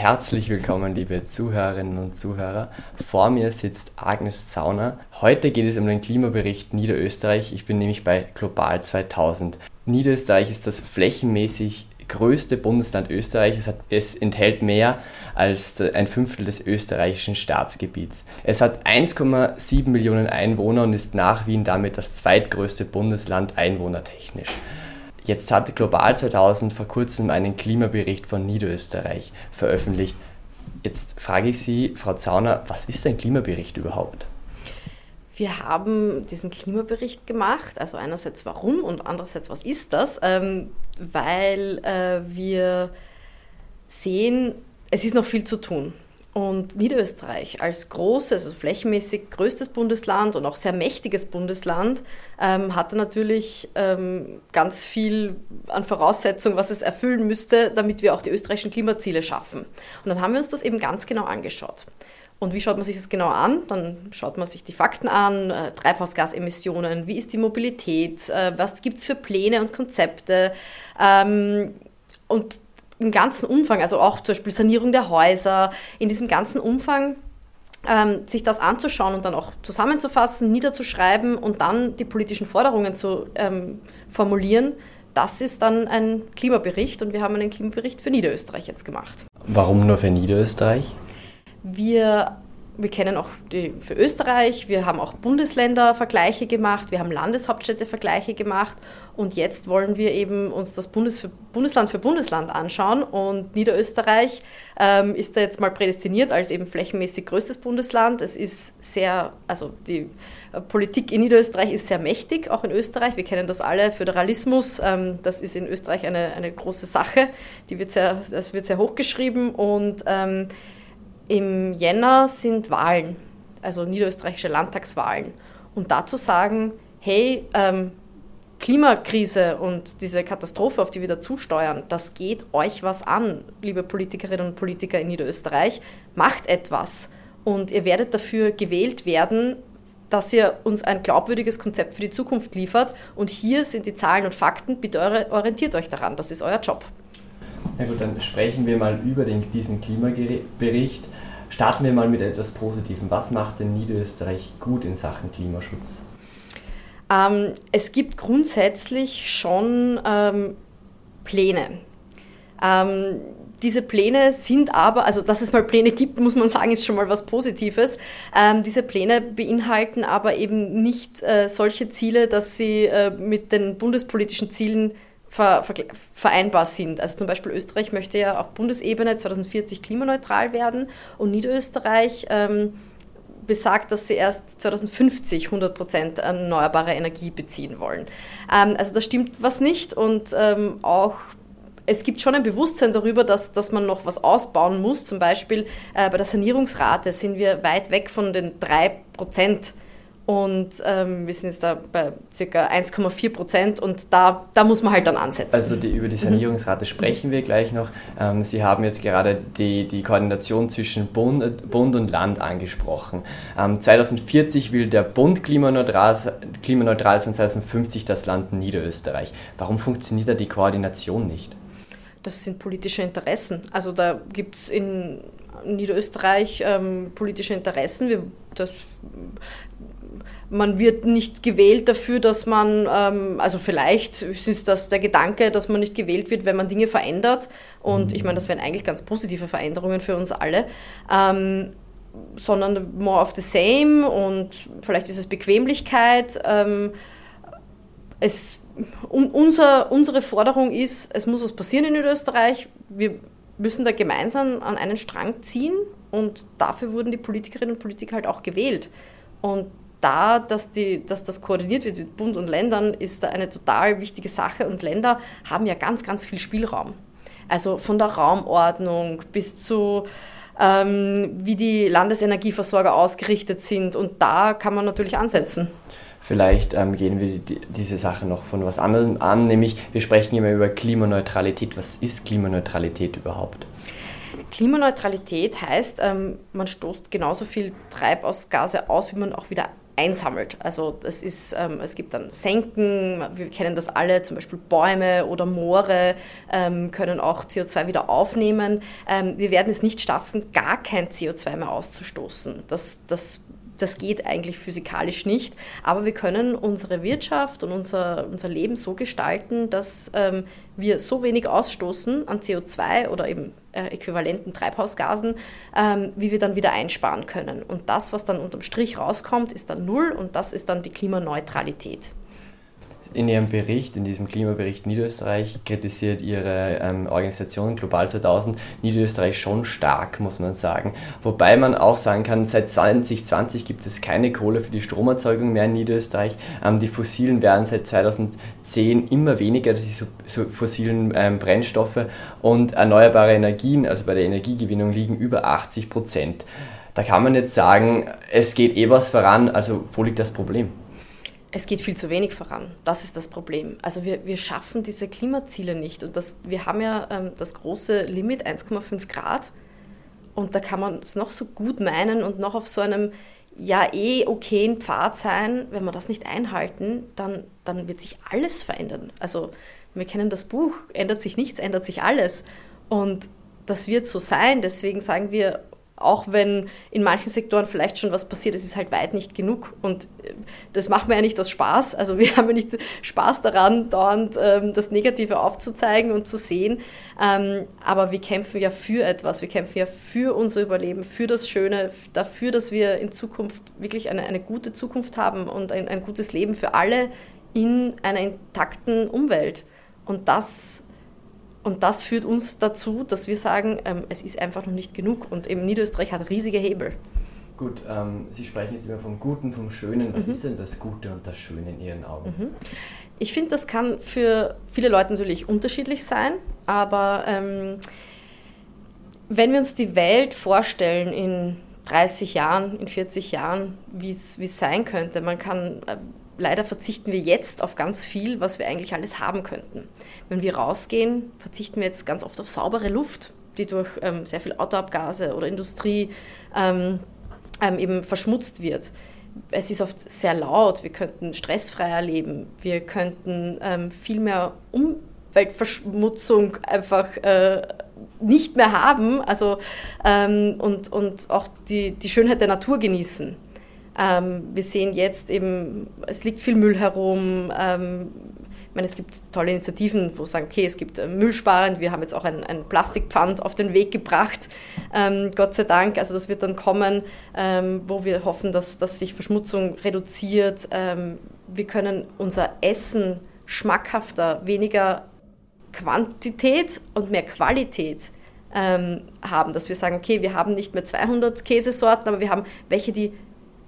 Herzlich willkommen, liebe Zuhörerinnen und Zuhörer. Vor mir sitzt Agnes Zauner. Heute geht es um den Klimabericht Niederösterreich. Ich bin nämlich bei Global 2000. Niederösterreich ist das flächenmäßig größte Bundesland Österreichs. Es, es, enthält mehr als ein Fünftel des österreichischen Staatsgebiets. Es hat 1,7 Millionen Einwohner und ist nach Wien damit das zweitgrößte Bundesland einwohnertechnisch. Jetzt hat Global 2000 vor kurzem einen Klimabericht von Niederösterreich veröffentlicht. Jetzt frage ich Sie, Frau Zauner, was ist ein Klimabericht überhaupt? Wir haben diesen Klimabericht gemacht, also einerseits warum und andererseits was ist das, ähm, weil äh, wir sehen, es ist noch viel zu tun. Und Niederösterreich als großes, also flächenmäßig größtes Bundesland und auch sehr mächtiges Bundesland ähm, hatte natürlich ähm, ganz viel an Voraussetzungen, was es erfüllen müsste, damit wir auch die österreichischen Klimaziele schaffen. Und dann haben wir uns das eben ganz genau angeschaut. Und wie schaut man sich das genau an? Dann schaut man sich die Fakten an, äh, Treibhausgasemissionen, wie ist die Mobilität, äh, was gibt es für Pläne und Konzepte. Ähm, und im ganzen Umfang, also auch zum Beispiel Sanierung der Häuser, in diesem ganzen Umfang ähm, sich das anzuschauen und dann auch zusammenzufassen, niederzuschreiben und dann die politischen Forderungen zu ähm, formulieren, das ist dann ein Klimabericht und wir haben einen Klimabericht für Niederösterreich jetzt gemacht. Warum nur für Niederösterreich? Wir wir kennen auch die für Österreich, wir haben auch Bundesländervergleiche gemacht, wir haben Landeshauptstädte-Vergleiche gemacht und jetzt wollen wir eben uns das Bundes für, Bundesland für Bundesland anschauen und Niederösterreich ähm, ist da jetzt mal prädestiniert als eben flächenmäßig größtes Bundesland. Es ist sehr, also die Politik in Niederösterreich ist sehr mächtig, auch in Österreich. Wir kennen das alle, Föderalismus, ähm, das ist in Österreich eine, eine große Sache, die wird sehr, das wird sehr hochgeschrieben und ähm, im Jänner sind Wahlen, also niederösterreichische Landtagswahlen. Und dazu sagen, hey, ähm, Klimakrise und diese Katastrophe, auf die wir da zusteuern, das geht euch was an, liebe Politikerinnen und Politiker in Niederösterreich. Macht etwas und ihr werdet dafür gewählt werden, dass ihr uns ein glaubwürdiges Konzept für die Zukunft liefert. Und hier sind die Zahlen und Fakten. Bitte orientiert euch daran. Das ist euer Job. Na gut, dann sprechen wir mal über den, diesen Klimabericht. Starten wir mal mit etwas Positivem. Was macht denn Niederösterreich gut in Sachen Klimaschutz? Ähm, es gibt grundsätzlich schon ähm, Pläne. Ähm, diese Pläne sind aber, also dass es mal Pläne gibt, muss man sagen, ist schon mal was Positives. Ähm, diese Pläne beinhalten aber eben nicht äh, solche Ziele, dass sie äh, mit den bundespolitischen Zielen ver, ver, vereinbar sind. Also zum Beispiel Österreich möchte ja auf Bundesebene 2040 klimaneutral werden und Niederösterreich ähm, besagt, dass sie erst 2050 100 Prozent erneuerbare Energie beziehen wollen. Ähm, also da stimmt was nicht und ähm, auch es gibt schon ein Bewusstsein darüber, dass, dass man noch was ausbauen muss. Zum Beispiel äh, bei der Sanierungsrate sind wir weit weg von den 3 Prozent und ähm, wir sind jetzt da bei ca. 1,4 Prozent und da, da muss man halt dann ansetzen. Also die, über die mhm. Sanierungsrate mhm. sprechen wir gleich noch. Ähm, Sie haben jetzt gerade die, die Koordination zwischen Bund, Bund und Land angesprochen. Ähm, 2040 will der Bund klimaneutral, klimaneutral sein, 2050 das Land Niederösterreich. Warum funktioniert da die Koordination nicht? Das sind politische Interessen. Also da gibt es in Niederösterreich ähm, politische Interessen. Wir, das man wird nicht gewählt dafür, dass man, ähm, also vielleicht ist das der Gedanke, dass man nicht gewählt wird, wenn man Dinge verändert. Und ich meine, das wären eigentlich ganz positive Veränderungen für uns alle. Ähm, sondern more of the same und vielleicht ist es Bequemlichkeit. Ähm, es, um, unser, unsere Forderung ist, es muss was passieren in Österreich. Wir müssen da gemeinsam an einen Strang ziehen und dafür wurden die Politikerinnen und Politiker halt auch gewählt. Und da, dass, die, dass das koordiniert wird mit Bund und Ländern, ist da eine total wichtige Sache. Und Länder haben ja ganz, ganz viel Spielraum. Also von der Raumordnung bis zu, ähm, wie die Landesenergieversorger ausgerichtet sind. Und da kann man natürlich ansetzen. Vielleicht ähm, gehen wir die, diese Sache noch von was anderem an, nämlich wir sprechen immer über Klimaneutralität. Was ist Klimaneutralität überhaupt? Klimaneutralität heißt, ähm, man stoßt genauso viel Treibhausgase aus, wie man auch wieder einsammelt. Also das ist, ähm, es gibt dann Senken, wir kennen das alle, zum Beispiel Bäume oder Moore ähm, können auch CO2 wieder aufnehmen. Ähm, wir werden es nicht schaffen, gar kein CO2 mehr auszustoßen. Das, das das geht eigentlich physikalisch nicht, aber wir können unsere Wirtschaft und unser, unser Leben so gestalten, dass ähm, wir so wenig ausstoßen an CO2 oder eben äh, äquivalenten Treibhausgasen, ähm, wie wir dann wieder einsparen können. Und das, was dann unterm Strich rauskommt, ist dann null und das ist dann die Klimaneutralität in Ihrem Bericht, in diesem Klimabericht Niederösterreich, kritisiert Ihre ähm, Organisation Global 2000 Niederösterreich schon stark, muss man sagen. Wobei man auch sagen kann, seit 2020 gibt es keine Kohle für die Stromerzeugung mehr in Niederösterreich. Ähm, die fossilen werden seit 2010 immer weniger, die so, so fossilen ähm, Brennstoffe und erneuerbare Energien, also bei der Energiegewinnung, liegen über 80 Prozent. Da kann man jetzt sagen, es geht eh was voran, also wo liegt das Problem? Es geht viel zu wenig voran. Das ist das Problem. Also wir, wir schaffen diese Klimaziele nicht. Und das, wir haben ja ähm, das große Limit 1,5 Grad. Und da kann man es noch so gut meinen und noch auf so einem ja eh okayen Pfad sein. Wenn wir das nicht einhalten, dann, dann wird sich alles verändern. Also wir kennen das Buch, ändert sich nichts, ändert sich alles. Und das wird so sein. Deswegen sagen wir, auch wenn in manchen Sektoren vielleicht schon was passiert, es ist halt weit nicht genug. Und äh, das machen wir ja nicht aus Spaß. Also wir haben ja nicht Spaß daran, dauernd ähm, das Negative aufzuzeigen und zu sehen. Ähm, aber wir kämpfen ja für etwas. Wir kämpfen ja für unser Überleben, für das Schöne, dafür, dass wir in Zukunft wirklich eine, eine gute Zukunft haben und ein, ein gutes Leben für alle in einer intakten Umwelt. Und das und das führt uns dazu, dass wir sagen, ähm, es ist einfach noch nicht genug. Und eben Niederösterreich hat riesige Hebel. Gut, ähm, Sie sprechen jetzt immer vom Guten, vom Schönen. Was mhm. ist denn das Gute und das Schöne in Ihren Augen? Mhm. Ich finde, das kann für viele Leute natürlich unterschiedlich sein, aber ähm, wenn wir uns die Welt vorstellen in 30 Jahren, in 40 Jahren, wie es sein könnte, man kann äh, leider verzichten wir jetzt auf ganz viel, was wir eigentlich alles haben könnten. Wenn wir rausgehen, verzichten wir jetzt ganz oft auf saubere Luft, die durch ähm, sehr viel Autoabgase oder Industrie ähm, ähm, eben verschmutzt wird. Es ist oft sehr laut, wir könnten stressfreier leben, wir könnten ähm, viel mehr Umweltverschmutzung einfach äh, nicht mehr haben also, ähm, und, und auch die, die Schönheit der Natur genießen. Ähm, wir sehen jetzt eben, es liegt viel Müll herum. Ähm, ich meine, es gibt tolle Initiativen, wo sagen, okay, es gibt äh, Müllsparen. Wir haben jetzt auch ein, ein Plastikpfand auf den Weg gebracht, ähm, Gott sei Dank. Also das wird dann kommen, ähm, wo wir hoffen, dass, dass sich Verschmutzung reduziert. Ähm, wir können unser Essen schmackhafter, weniger Quantität und mehr Qualität ähm, haben, dass wir sagen, okay, wir haben nicht mehr 200 Käsesorten, aber wir haben welche, die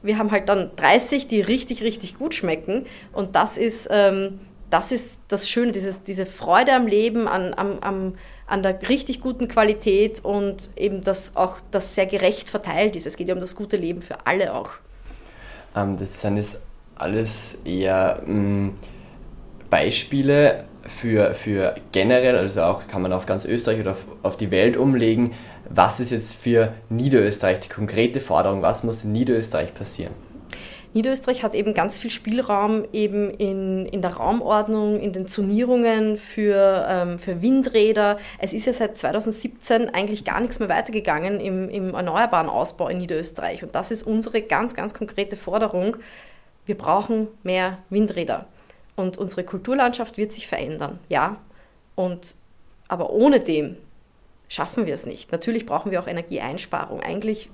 wir haben halt dann 30, die richtig, richtig gut schmecken. Und das ist, ähm, das, ist das Schöne, dieses, diese Freude am Leben, an, am, am, an der richtig guten Qualität und eben das auch das sehr gerecht verteilt ist. Es geht ja um das gute Leben für alle auch. Ähm, das sind jetzt alles eher mh, mm, Beispiele für, für generell, also auch kann man auf ganz Österreich oder auf, auf die Welt umlegen, was ist jetzt für Niederösterreich die konkrete Forderung? Was muss in Niederösterreich passieren? Niederösterreich hat eben ganz viel Spielraum eben in, in der Raumordnung, in den Zonierungen für, ähm, für Windräder. Es ist ja seit 2017 eigentlich gar nichts mehr weitergegangen im, im erneuerbaren Ausbau in Niederösterreich. Und das ist unsere ganz, ganz konkrete Forderung. Wir brauchen mehr Windräder. Und unsere Kulturlandschaft wird sich verändern, ja. Und, aber ohne dem schaffen wir es nicht. Natürlich brauchen wir auch Energieeinsparung. Eigentlich,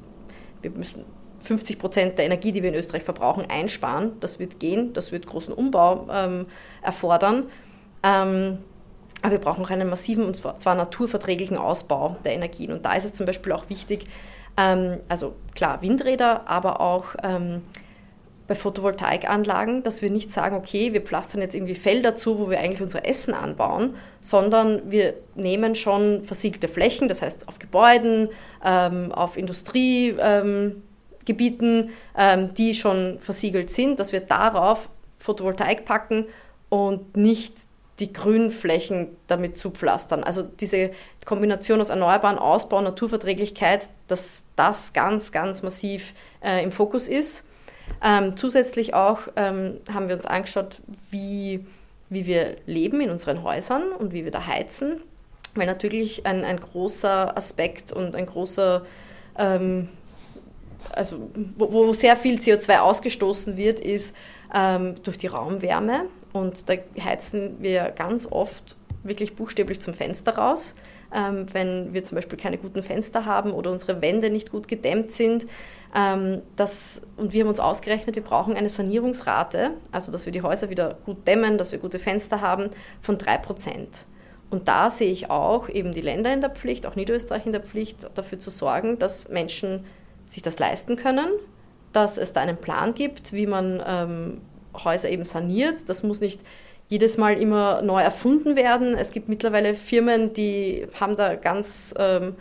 wir müssen 50 Prozent der Energie, die wir in Österreich verbrauchen, einsparen. Das wird gehen, das wird großen Umbau ähm, erfordern. Ähm, aber wir brauchen noch einen massiven und zwar, zwar, naturverträglichen Ausbau der Energien. Und da ist es zum Beispiel auch wichtig, ähm, also klar Windräder, aber auch ähm, bei Photovoltaikanlagen, dass wir nicht sagen, okay, wir pflastern jetzt irgendwie Felder zu, wo wir eigentlich unser Essen anbauen, sondern wir nehmen schon versiegelte Flächen, das heißt auf Gebäuden, ähm, auf Industriegebieten Gebieten, ähm, die schon versiegelt sind, dass wir darauf Photovoltaik packen und nicht die Grünflächen damit zupflastern. Also diese Kombination aus Erneuerbaren, Ausbau, Naturverträglichkeit, dass das ganz, ganz massiv äh, im Fokus ist. Ähm, zusätzlich auch ähm, haben wir uns angeschaut, wie, wie wir leben in unseren Häusern und wie wir da heizen, weil natürlich ein, ein großer Aspekt und ein großer, ähm, also wo, wo, sehr viel CO2 ausgestoßen wird, ist ähm, durch die Raumwärme. Und da heizen wir ganz oft wirklich buchstäblich zum Fenster raus. Ähm, wenn wir zum Beispiel keine guten Fenster haben oder unsere Wände nicht gut gedämmt sind. Ähm, das, und wir haben uns ausgerechnet, wir brauchen eine Sanierungsrate, also dass wir die Häuser wieder gut dämmen, dass wir gute Fenster haben, von 3%. Und da sehe ich auch eben die Länder in der Pflicht, auch Niederösterreich in der Pflicht, dafür zu sorgen, dass Menschen sich das leisten können, dass es da einen Plan gibt, wie man ähm, Häuser eben saniert. Das muss nicht jedes Mal immer neu erfunden werden. Es gibt mittlerweile Firmen, die haben da ganz ähm,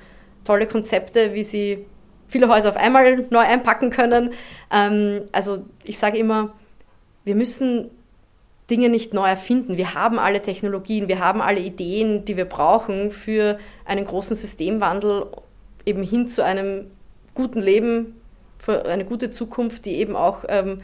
tolle Konzepte, wie sie viele Häuser auf einmal neu einpacken können. Ähm, also ich sage immer, wir müssen Dinge nicht neu erfinden. Wir haben alle Technologien, wir haben alle Ideen, die wir brauchen für einen großen Systemwandel, eben hin zu einem guten Leben, für eine gute Zukunft, die eben auch ähm,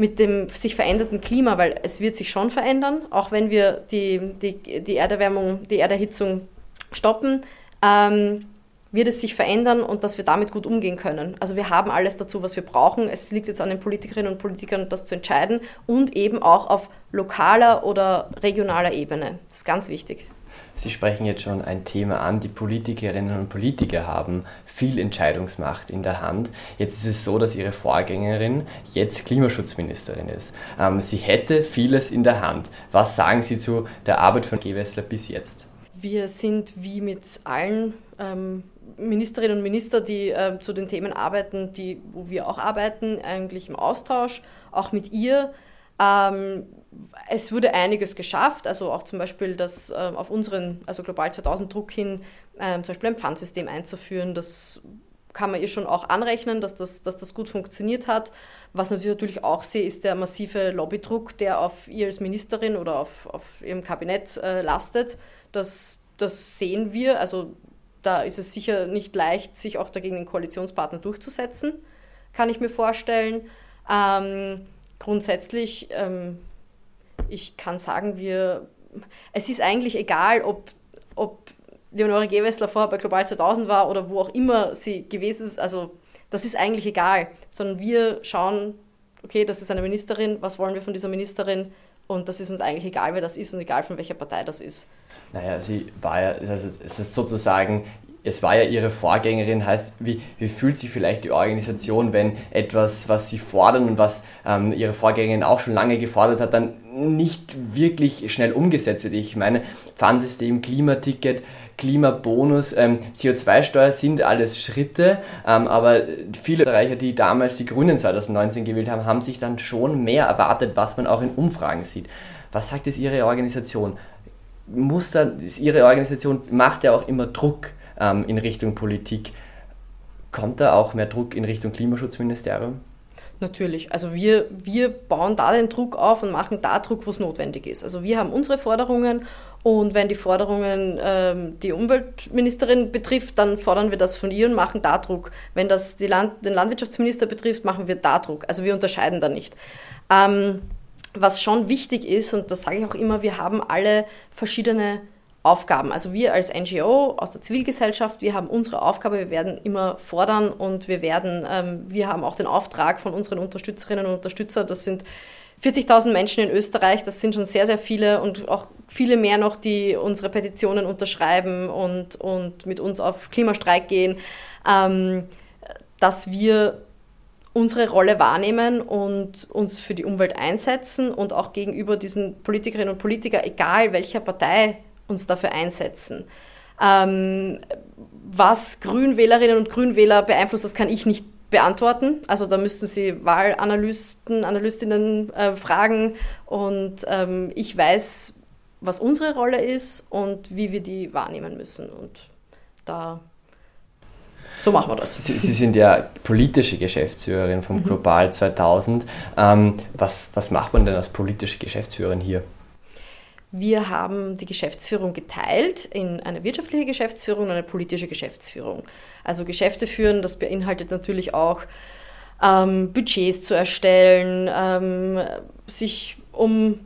mit dem sich veränderten Klima, weil es wird sich schon verändern, auch wenn wir die, die, die Erderwärmung, die Erderhitzung stoppen, ähm, wird es sich verändern und dass wir damit gut umgehen können. Also wir haben alles dazu, was wir brauchen. Es liegt jetzt an den Politikerinnen und Politikern, das zu entscheiden und eben auch auf lokaler oder regionaler Ebene. Das ist ganz wichtig. Sie sprechen jetzt schon ein Thema an. Die Politikerinnen und Politiker haben viel Entscheidungsmacht in der Hand. Jetzt ist es so, dass Ihre Vorgängerin jetzt Klimaschutzministerin ist. Ähm, sie hätte vieles in der Hand. Was sagen Sie zu der Arbeit von Gewessler bis jetzt? Wir sind wie mit allen ähm, Ministerinnen und Ministern, die äh, zu den Themen arbeiten, die, wo wir auch arbeiten, eigentlich im Austausch, auch mit ihr. Ähm, es wurde einiges geschafft, also auch zum Beispiel das äh, auf unseren, also Global 2000 Druck hin, äh, zum Beispiel ein Pfandsystem einzuführen. Das kann man ihr schon auch anrechnen, dass das, dass das gut funktioniert hat. Was ich natürlich auch sehe, ist der massive Lobbydruck, der auf ihr als Ministerin oder auf, auf ihrem Kabinett äh, lastet. Das, das sehen wir. Also da ist es sicher nicht leicht, sich auch dagegen den Koalitionspartner durchzusetzen, kann ich mir vorstellen. Ähm, grundsätzlich ähm, ich kann sagen, wir, es ist eigentlich egal, ob, ob Leonore Gewessler vorher bei Global 2000 war oder wo auch immer sie gewesen ist. Also das ist eigentlich egal, sondern wir schauen, okay, das ist eine Ministerin, was wollen wir von dieser Ministerin? Und das ist uns eigentlich egal, wer das ist und egal von welcher Partei das ist. Naja, sie war ja, also es ist sozusagen es war ja ihre Vorgängerin, heißt, wie, wie fühlt sich vielleicht die Organisation, wenn etwas, was sie fordern und was ähm, ihre Vorgängerin auch schon lange gefordert hat, dann nicht wirklich schnell umgesetzt wird? Ich meine, Pfandsystem, Klimaticket, Klimabonus, ähm, CO2-Steuer sind alles Schritte, ähm, aber viele Österreicher, die damals die Grünen 2019 gewählt haben, haben sich dann schon mehr erwartet, was man auch in Umfragen sieht. Was sagt es Ihre Organisation? Muss dann, Ihre Organisation macht ja auch immer Druck ähm, in Richtung Politik. Kommt da auch mehr Druck in Richtung Klimaschutzministerium? Natürlich. Also wir, wir bauen da den Druck auf und machen da Druck, wo es notwendig ist. Also wir haben unsere Forderungen und wenn die Forderungen ähm, die Umweltministerin betrifft, dann fordern wir das von ihr und machen da Druck. Wenn das Land, den Landwirtschaftsminister betrifft, machen wir da Druck. Also wir unterscheiden da nicht. Ähm, was schon wichtig ist, und das sage ich auch immer, wir haben alle verschiedene Aufgaben. Also wir als NGO aus der Zivilgesellschaft, wir haben unsere Aufgabe, wir werden immer fordern und wir werden, ähm, wir haben auch den Auftrag von unseren Unterstützerinnen und Unterstützern, das sind 40.000 Menschen in Österreich, das sind schon sehr, sehr viele und auch viele mehr noch, die unsere Petitionen unterschreiben und, und mit uns auf Klimastreik gehen, ähm, dass wir unsere Rolle wahrnehmen und uns für die Umwelt einsetzen und auch gegenüber diesen Politikerinnen und Politikern, egal welcher Partei uns dafür einsetzen. Ähm, was Grünwählerinnen und Grünwähler beeinflusst, das kann ich nicht beantworten. Also da müssten Sie Wahlanalysten, Analystinnen äh, fragen. Und ähm, ich weiß, was unsere Rolle ist und wie wir die wahrnehmen müssen. Und da So machen wir das. Sie, Sie sind ja politische Geschäftsführerin vom mhm. Global 2000. Ähm, was, was macht man denn als politische Geschäftsführerin hier? Wir haben die Geschäftsführung geteilt in eine wirtschaftliche Geschäftsführung und eine politische Geschäftsführung. Also Geschäfte führen, das beinhaltet natürlich auch ähm, Budgets zu erstellen, ähm, sich um,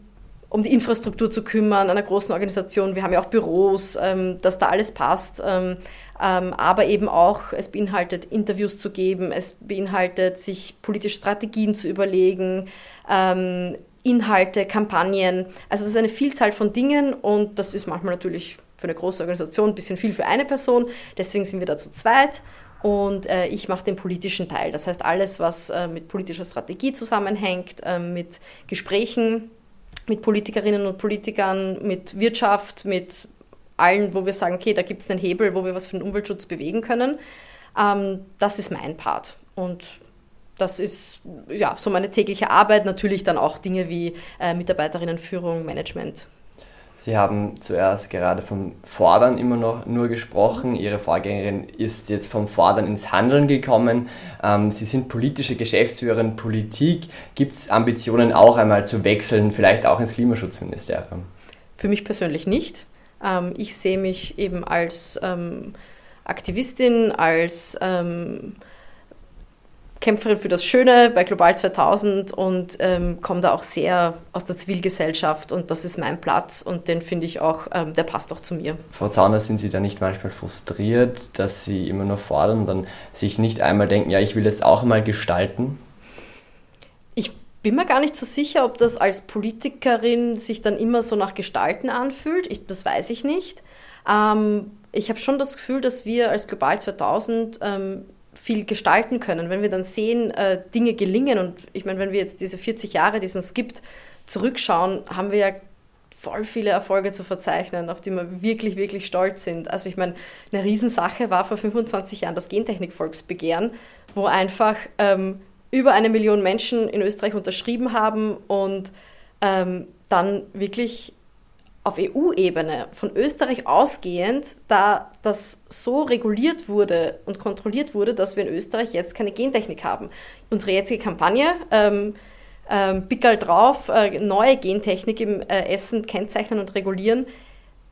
um die Infrastruktur zu kümmern einer großen Organisation. Wir haben ja auch Büros, ähm, dass da alles passt. Ähm, ähm, aber eben auch, es beinhaltet Interviews zu geben, es beinhaltet sich politische Strategien zu überlegen, ähm, Inhalte, Kampagnen. Also es ist eine Vielzahl von Dingen und das ist manchmal natürlich für eine große Organisation ein bisschen viel für eine Person. Deswegen sind wir da zu zweit und äh, ich mache den politischen Teil. Das heißt alles, was äh, mit politischer Strategie zusammenhängt, äh, mit Gesprächen mit Politikerinnen und Politikern, mit Wirtschaft, mit allen, wo wir sagen, okay, da gibt es einen Hebel, wo wir was für den Umweltschutz bewegen können. Ähm, das ist mein Part. Und das ist ja so meine tägliche Arbeit. Natürlich dann auch Dinge wie äh, Mitarbeiterinnenführung, Management. Sie haben zuerst gerade vom Fordern immer noch nur gesprochen. Ihre Vorgängerin ist jetzt vom Fordern ins Handeln gekommen. Ähm, Sie sind politische Geschäftsführerin Politik. Gibt es Ambitionen auch einmal zu wechseln, vielleicht auch ins Klimaschutzministerium? Für mich persönlich nicht. Ähm, ich sehe mich eben als ähm, Aktivistin, als ähm, Kämpferin für das Schöne bei Global 2000 und ähm, komme da auch sehr aus der Zivilgesellschaft und das ist mein Platz und den finde ich auch, ähm, der passt auch zu mir. Frau Zauner, sind Sie da nicht manchmal frustriert, dass Sie immer nur fordern und dann sich nicht einmal denken, ja, ich will das auch mal gestalten? Ich bin mir gar nicht so sicher, ob das als Politikerin sich dann immer so nach Gestalten anfühlt. Ich, das weiß ich nicht. Ähm, ich habe schon das Gefühl, dass wir als Global 2000 ähm, viel gestalten können. Wenn wir dann sehen, äh, Dinge gelingen und ich meine, wenn wir jetzt diese 40 Jahre, die es uns gibt, zurückschauen, haben wir ja voll viele Erfolge zu verzeichnen, auf die wir wirklich, wirklich stolz sind. Also ich meine, eine Riesensache war vor 25 Jahren das Gentechnik-Volksbegehren, wo einfach ähm, über eine Million Menschen in Österreich unterschrieben haben und ähm, dann wirklich auf EU-Ebene von Österreich ausgehend, da das so reguliert wurde und kontrolliert wurde, dass wir in Österreich jetzt keine Gentechnik haben. Unsere jetzige Kampagne, ähm, ähm, Pickel drauf, äh, neue Gentechnik im äh, Essen kennzeichnen und regulieren,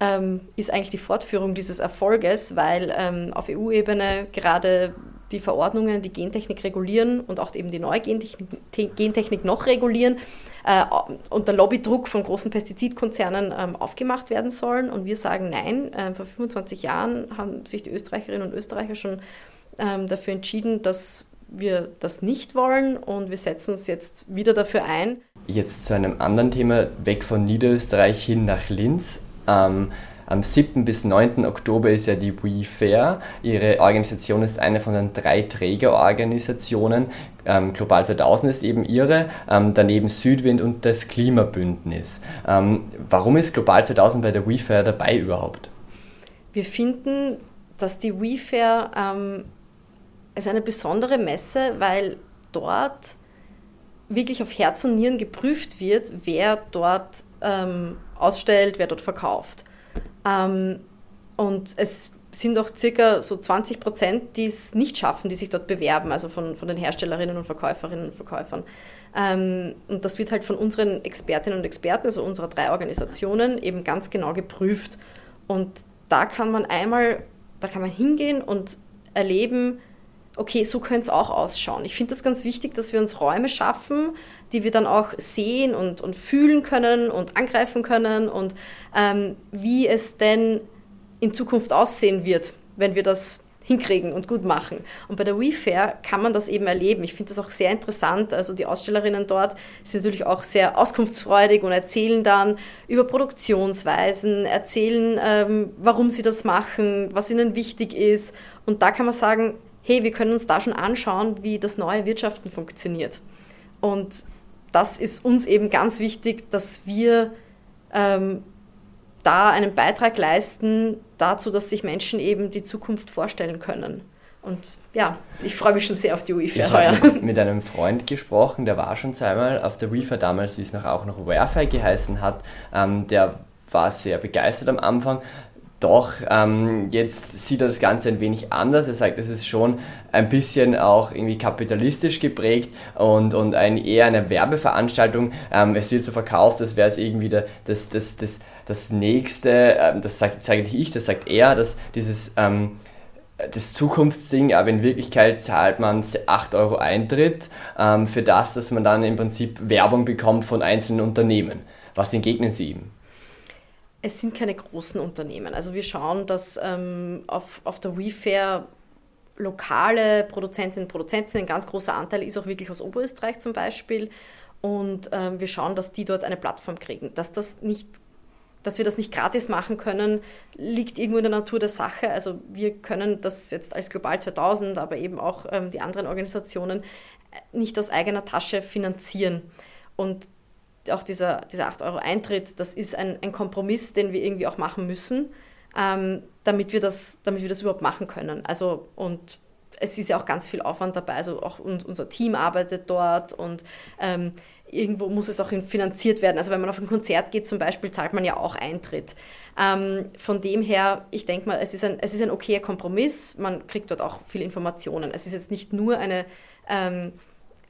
ähm, ist eigentlich die Fortführung dieses Erfolges, weil ähm, auf EU-Ebene gerade die Verordnungen, die Gentechnik regulieren und auch eben die neue Gentechnik, Gentechnik noch regulieren, äh, unter Lobbydruck von großen Pestizidkonzernen ähm, aufgemacht werden sollen. Und wir sagen nein. Äh, vor 25 Jahren haben sich die Österreicherinnen und Österreicher schon ähm, dafür entschieden, dass wir das nicht wollen und wir setzen uns jetzt wieder dafür ein. Jetzt zu einem anderen Thema, weg von Niederösterreich hin nach Linz. Ähm, am 7. bis 9. Oktober ist ja die We Fair. Ihre Organisation ist eine von den drei Trägerorganisationen. Ähm, Global 2000 ist eben ihre, ähm, daneben Südwind und das Klimabündnis. Ähm, warum ist Global 2000 bei der We Fair dabei überhaupt? Wir finden, dass die We Fair ähm, ist eine besondere Messe, weil dort wirklich auf Herz und Nieren geprüft wird, wer dort ähm, ausstellt, wer dort verkauft. Ähm, und es sind auch circa so 20 Prozent, die es nicht schaffen, die sich dort bewerben, also von, von den Herstellerinnen und Verkäuferinnen und Verkäufern. Ähm, und das wird halt von unseren Expertinnen und Experten, also unserer drei Organisationen, eben ganz genau geprüft. Und da kann man einmal, da kann man hingehen und erleben, okay, so könnte es auch ausschauen. Ich finde das ganz wichtig, dass wir uns Räume schaffen, die wir dann auch sehen und, und fühlen können und angreifen können und ähm, wie es denn in Zukunft aussehen wird, wenn wir das hinkriegen und gut machen. Und bei der WeFair kann man das eben erleben. Ich finde das auch sehr interessant. Also die Ausstellerinnen dort sind natürlich auch sehr auskunftsfreudig und erzählen dann über Produktionsweisen, erzählen, ähm, warum sie das machen, was ihnen wichtig ist. Und da kann man sagen, hey, wir können uns da schon anschauen, wie das neue Wirtschaften funktioniert. Und das ist uns eben ganz wichtig, dass wir ähm, da einen Beitrag leisten dazu, dass sich Menschen eben die Zukunft vorstellen können. Und ja, ich freue mich schon sehr auf die UIFA ich heuer. Mit, mit einem Freund gesprochen, der war schon zweimal auf der UIFA damals, wie es noch auch noch Wi-Fi geheißen hat. Ähm, der war sehr begeistert am Anfang Doch, ähm, jetzt sieht er das Ganze ein wenig anders. Er sagt, es ist schon ein bisschen auch irgendwie kapitalistisch geprägt und, und ein, eher eine Werbeveranstaltung. Ähm, es wird so verkauft, als wäre es irgendwie der, das, das, das, das nächste, ähm, das sage sag ich, das sagt er, dass dieses ähm, das Zukunftsding, aber in Wirklichkeit zahlt man 8 Euro Eintritt ähm, für das, dass man dann im Prinzip Werbung bekommt von einzelnen Unternehmen. Was entgegnen Sie ihm? Es sind keine großen Unternehmen. Also wir schauen, dass ähm, auf, auf der WeFair lokale Produzentinnen und Produzenten, ein ganz großer Anteil ist auch wirklich aus Oberösterreich zum Beispiel. Und ähm, wir schauen, dass die dort eine Plattform kriegen. Dass das nicht dass wir das nicht gratis machen können, liegt irgendwo in der Natur der Sache. Also wir können das jetzt als Global 2000, aber eben auch ähm, die anderen Organisationen äh, nicht aus eigener Tasche finanzieren. Und auch dieser, dieser 8 Euro Eintritt, das ist ein, ein Kompromiss, den wir irgendwie auch machen müssen, ähm, damit, wir das, damit wir das überhaupt machen können. Also und es ist ja auch ganz viel Aufwand dabei, also auch unser Team arbeitet dort und ähm, irgendwo muss es auch finanziert werden. Also wenn man auf ein Konzert geht zum Beispiel, zahlt man ja auch Eintritt. Ähm, von dem her, ich denke mal, es ist, ein, es ist ein okayer Kompromiss. Man kriegt dort auch viele Informationen. Es ist jetzt nicht nur eine ähm,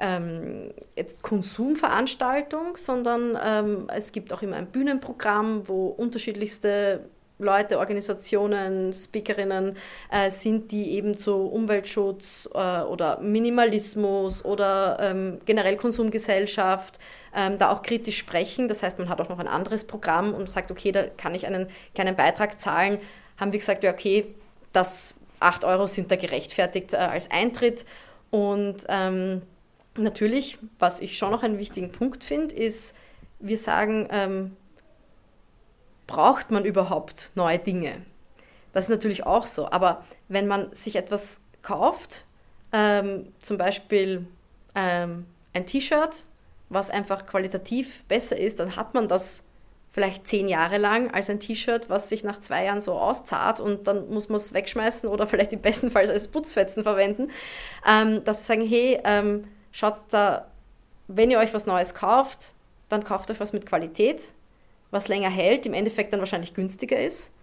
ähm, jetzt Konsumveranstaltung, sondern ähm, es gibt auch immer ein Bühnenprogramm, wo unterschiedlichste Leute, Organisationen, Speakerinnen äh, sind, die eben zu Umweltschutz äh, oder Minimalismus oder ähm, generell Konsumgesellschaft ähm, da auch kritisch sprechen. Das heißt, man hat auch noch ein anderes Programm und sagt, okay, da kann ich einen kleinen Beitrag zahlen. Haben wir gesagt, ja, okay, das 8 Euro sind da gerechtfertigt äh, als Eintritt. Und ähm, natürlich, was ich schon noch einen wichtigen Punkt finde, ist, wir sagen, ähm, braucht man überhaupt neue Dinge? Das ist natürlich auch so. Aber wenn man sich etwas kauft, ähm, zum Beispiel ähm, ein T-Shirt, was einfach qualitativ besser ist, dann hat man das vielleicht zehn Jahre lang als ein T-Shirt, was sich nach zwei Jahren so auszahlt und dann muss man es wegschmeißen oder vielleicht im besten Fall als Putzfetzen verwenden. Ähm, dass wir sagen, hey, ähm, schaut da, wenn ihr euch was Neues kauft, dann kauft euch was mit Qualität was länger hält, im Endeffekt dann wahrscheinlich günstiger ist.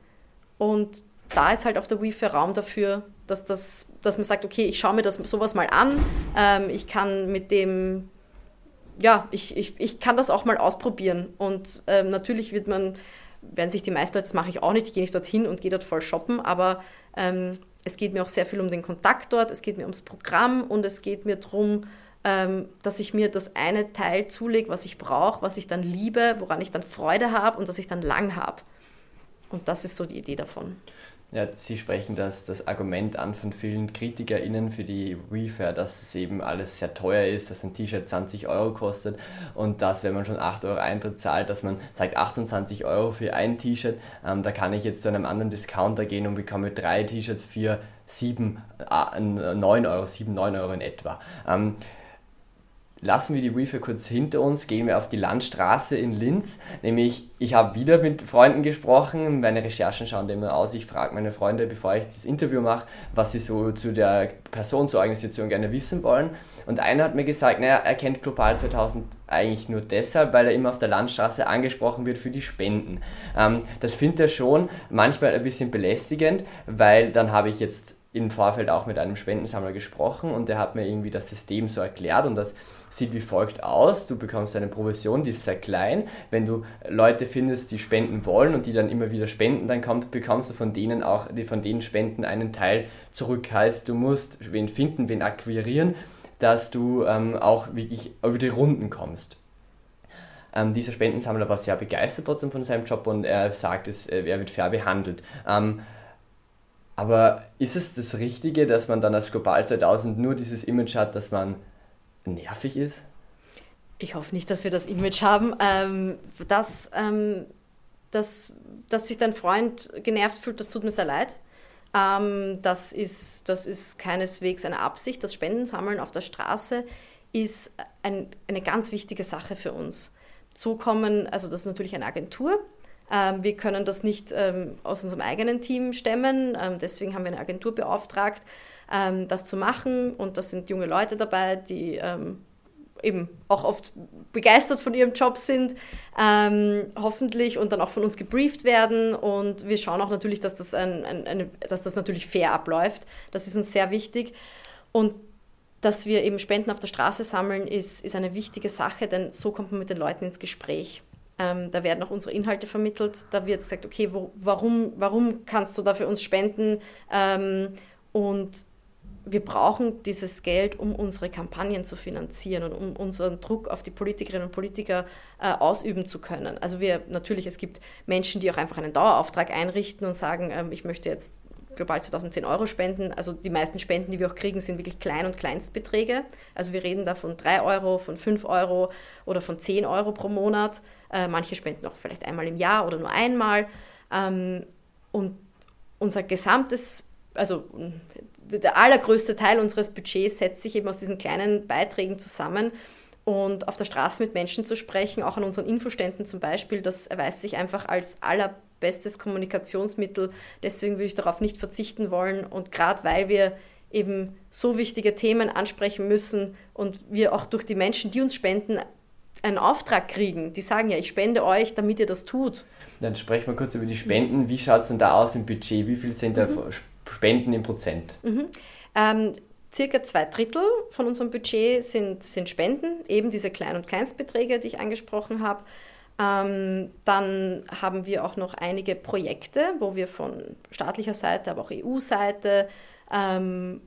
Und da ist halt auf der Wi-Fi Raum dafür, dass, das, dass man sagt, okay, ich schaue mir das sowas mal an, ähm, ich kann mit dem, ja, ich, ich, ich kann das auch mal ausprobieren. Und ähm, natürlich wird man, werden sich die meisten Leute, das mache ich auch nicht, ich gehe nicht dorthin und gehe dort voll shoppen, aber ähm, es geht mir auch sehr viel um den Kontakt dort, es geht mir ums Programm und es geht mir darum, ähm, dass ich mir das eine Teil zulege, was ich brauche, was ich dann liebe, woran ich dann Freude habe und das ich dann lang habe. Und das ist so die Idee davon. Ja, Sie sprechen das, das Argument an von vielen KritikerInnen für die WeFair, dass es eben alles sehr teuer ist, dass ein T-Shirt 20 Euro kostet und dass, wenn man schon 8 Euro Eintritt zahlt, dass man sagt 28 Euro für ein T-Shirt, ähm, da kann ich jetzt zu einem anderen Discounter gehen und bekomme drei T-Shirts für 7, äh, 9 Euro, 7, 9 Euro in etwa. Ähm, lassen wir die Reefer kurz hinter uns, gehen wir auf die Landstraße in Linz. Nämlich, ich habe wieder mit Freunden gesprochen, meine Recherchen schauen immer aus. Ich frage meine Freunde, bevor ich das Interview mache, was sie so zu der Person, zur Organisation gerne wissen wollen. Und einer hat mir gesagt, naja, er kennt Global 2000 eigentlich nur deshalb, weil er immer auf der Landstraße angesprochen wird für die Spenden. Ähm, das findet er schon manchmal ein bisschen belästigend, weil dann habe ich jetzt im Vorfeld auch mit einem Spendensammler gesprochen und der hat mir irgendwie das System so erklärt und das sieht wie folgt aus. Du bekommst eine Provision, die ist sehr klein. Wenn du Leute findest, die spenden wollen und die dann immer wieder spenden, dann kommt, bekommst du von denen auch, die von den Spenden einen Teil zurück. Heißt, du musst wen finden, wen akquirieren, dass du ähm, auch wirklich über die Runden kommst. Ähm, dieser Spendensammler war sehr begeistert trotzdem von seinem Job und er sagt, es, äh, er wird fair behandelt. Ähm, aber ist es das Richtige, dass man dann als Global 2000 nur dieses Image hat, dass man nervig ist? Ich hoffe nicht, dass wir das Image haben, ähm, dass, ähm, dass, dass sich dein Freund genervt fühlt, das tut mir sehr leid. Ähm, das, ist, das ist keineswegs eine Absicht. Das Spendensammeln auf der Straße ist ein, eine ganz wichtige Sache für uns. So kommen, also das ist natürlich eine Agentur. Ähm, wir können das nicht ähm, aus unserem eigenen Team stemmen, ähm, deswegen haben wir eine Agentur beauftragt ähm, das zu machen. Und da sind junge Leute dabei, die ähm, eben auch oft begeistert von ihrem Job sind, ähm, hoffentlich und dann auch von uns gebrieft werden. Und wir schauen auch natürlich, dass das, ein, ein, eine, dass das natürlich fair abläuft. Das ist uns sehr wichtig. Und dass wir eben Spenden auf der Straße sammeln, ist, ist eine wichtige Sache, denn so kommt man mit den Leuten ins Gespräch. Ähm, da werden auch unsere Inhalte vermittelt. Da wird gesagt, okay, wo, warum, warum kannst du da für uns spenden? Ähm, und wir brauchen dieses Geld, um unsere Kampagnen zu finanzieren und um unseren Druck auf die Politikerinnen und Politiker äh, ausüben zu können. Also wir natürlich, es gibt Menschen, die auch einfach einen Dauerauftrag einrichten und sagen, ähm, ich möchte jetzt global 2010 Euro spenden. Also die meisten Spenden, die wir auch kriegen, sind wirklich Klein- und Kleinstbeträge. Also wir reden da von 3 Euro, von 5 Euro oder von 10 Euro pro Monat. Äh, manche spenden auch vielleicht einmal im Jahr oder nur einmal. Ähm, und unser gesamtes, also der allergrößte Teil unseres Budgets setzt sich eben aus diesen kleinen Beiträgen zusammen. Und auf der Straße mit Menschen zu sprechen, auch an unseren Infoständen zum Beispiel, das erweist sich einfach als allerbestes Kommunikationsmittel. Deswegen würde ich darauf nicht verzichten wollen. Und gerade weil wir eben so wichtige Themen ansprechen müssen und wir auch durch die Menschen, die uns spenden, einen Auftrag kriegen. Die sagen ja, ich spende euch, damit ihr das tut. Dann sprechen wir kurz über die Spenden. Wie schaut es denn da aus im Budget? Wie viel sind da mhm. Spenden in Prozent? Mhm. Ähm, circa zwei Drittel von unserem Budget sind, sind Spenden, eben diese Klein- und Kleinstbeträge, die ich angesprochen habe. Ähm, dann haben wir auch noch einige Projekte, wo wir von staatlicher Seite, aber auch EU-Seite ähm,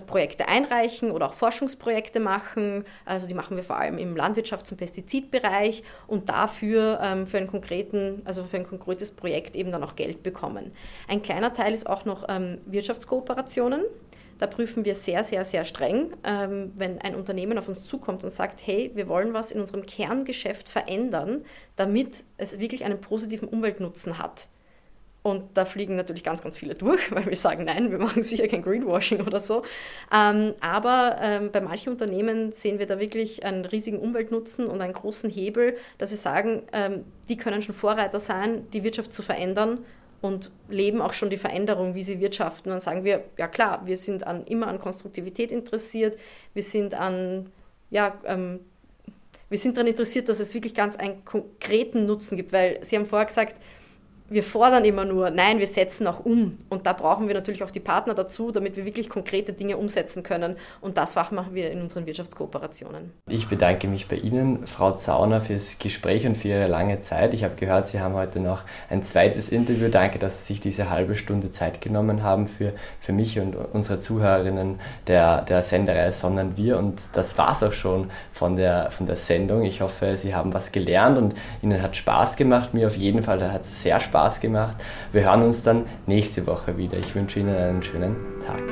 Projekte einreichen oder auch Forschungsprojekte machen. Also die machen wir vor allem im Landwirtschafts- und Pestizidbereich und dafür ähm, für, einen konkreten, also für ein konkretes Projekt eben dann auch Geld bekommen. Ein kleiner Teil ist auch noch ähm, Wirtschaftskooperationen. Da prüfen wir sehr, sehr, sehr streng, ähm, wenn ein Unternehmen auf uns zukommt und sagt, hey, wir wollen was in unserem Kerngeschäft verändern, damit es wirklich einen positiven Umweltnutzen hat und da fliegen natürlich ganz, ganz viele durch, weil wir sagen, nein, wir machen sicher kein Greenwashing oder so. Ähm, aber ähm, bei manchen Unternehmen sehen wir da wirklich einen riesigen Umweltnutzen und einen großen Hebel, dass wir sagen, ähm, die können schon Vorreiter sein, die Wirtschaft zu verändern und leben auch schon die Veränderung, wie sie wirtschaften. Und dann sagen wir, ja klar, wir sind an, immer an Konstruktivität interessiert, wir sind an, ja, ähm, wir sind daran interessiert, dass es wirklich ganz einen konkreten Nutzen gibt, weil Sie haben vorher gesagt, wir fordern immer nur, nein, wir setzen auch um. Und da brauchen wir natürlich auch die Partner dazu, damit wir wirklich konkrete Dinge umsetzen können. Und das machen wir in unseren Wirtschaftskooperationen. Ich bedanke mich bei Ihnen, Frau Zauner, fürs Gespräch und für Ihre lange Zeit. Ich habe gehört, Sie haben heute noch ein zweites Interview. Danke, dass Sie sich diese halbe Stunde Zeit genommen haben für, für mich und unsere Zuhörerinnen der, der Sendereihe Sondern wir. Und das war es auch schon von der, von der Sendung. Ich hoffe, Sie haben was gelernt und Ihnen hat Spaß gemacht. Mir auf jeden Fall, da hat es sehr Spaß Spaß gemacht. Wir hören uns dann nächste Woche wieder. Ich wünsche Ihnen einen schönen Tag.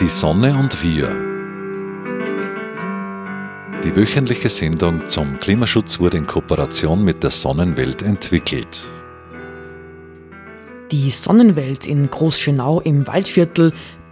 Die Sonne und wir. Die wöchentliche Sendung zum Klimaschutz wurde in Kooperation mit der Sonnenwelt entwickelt. Die Sonnenwelt in Großschönau im Waldviertel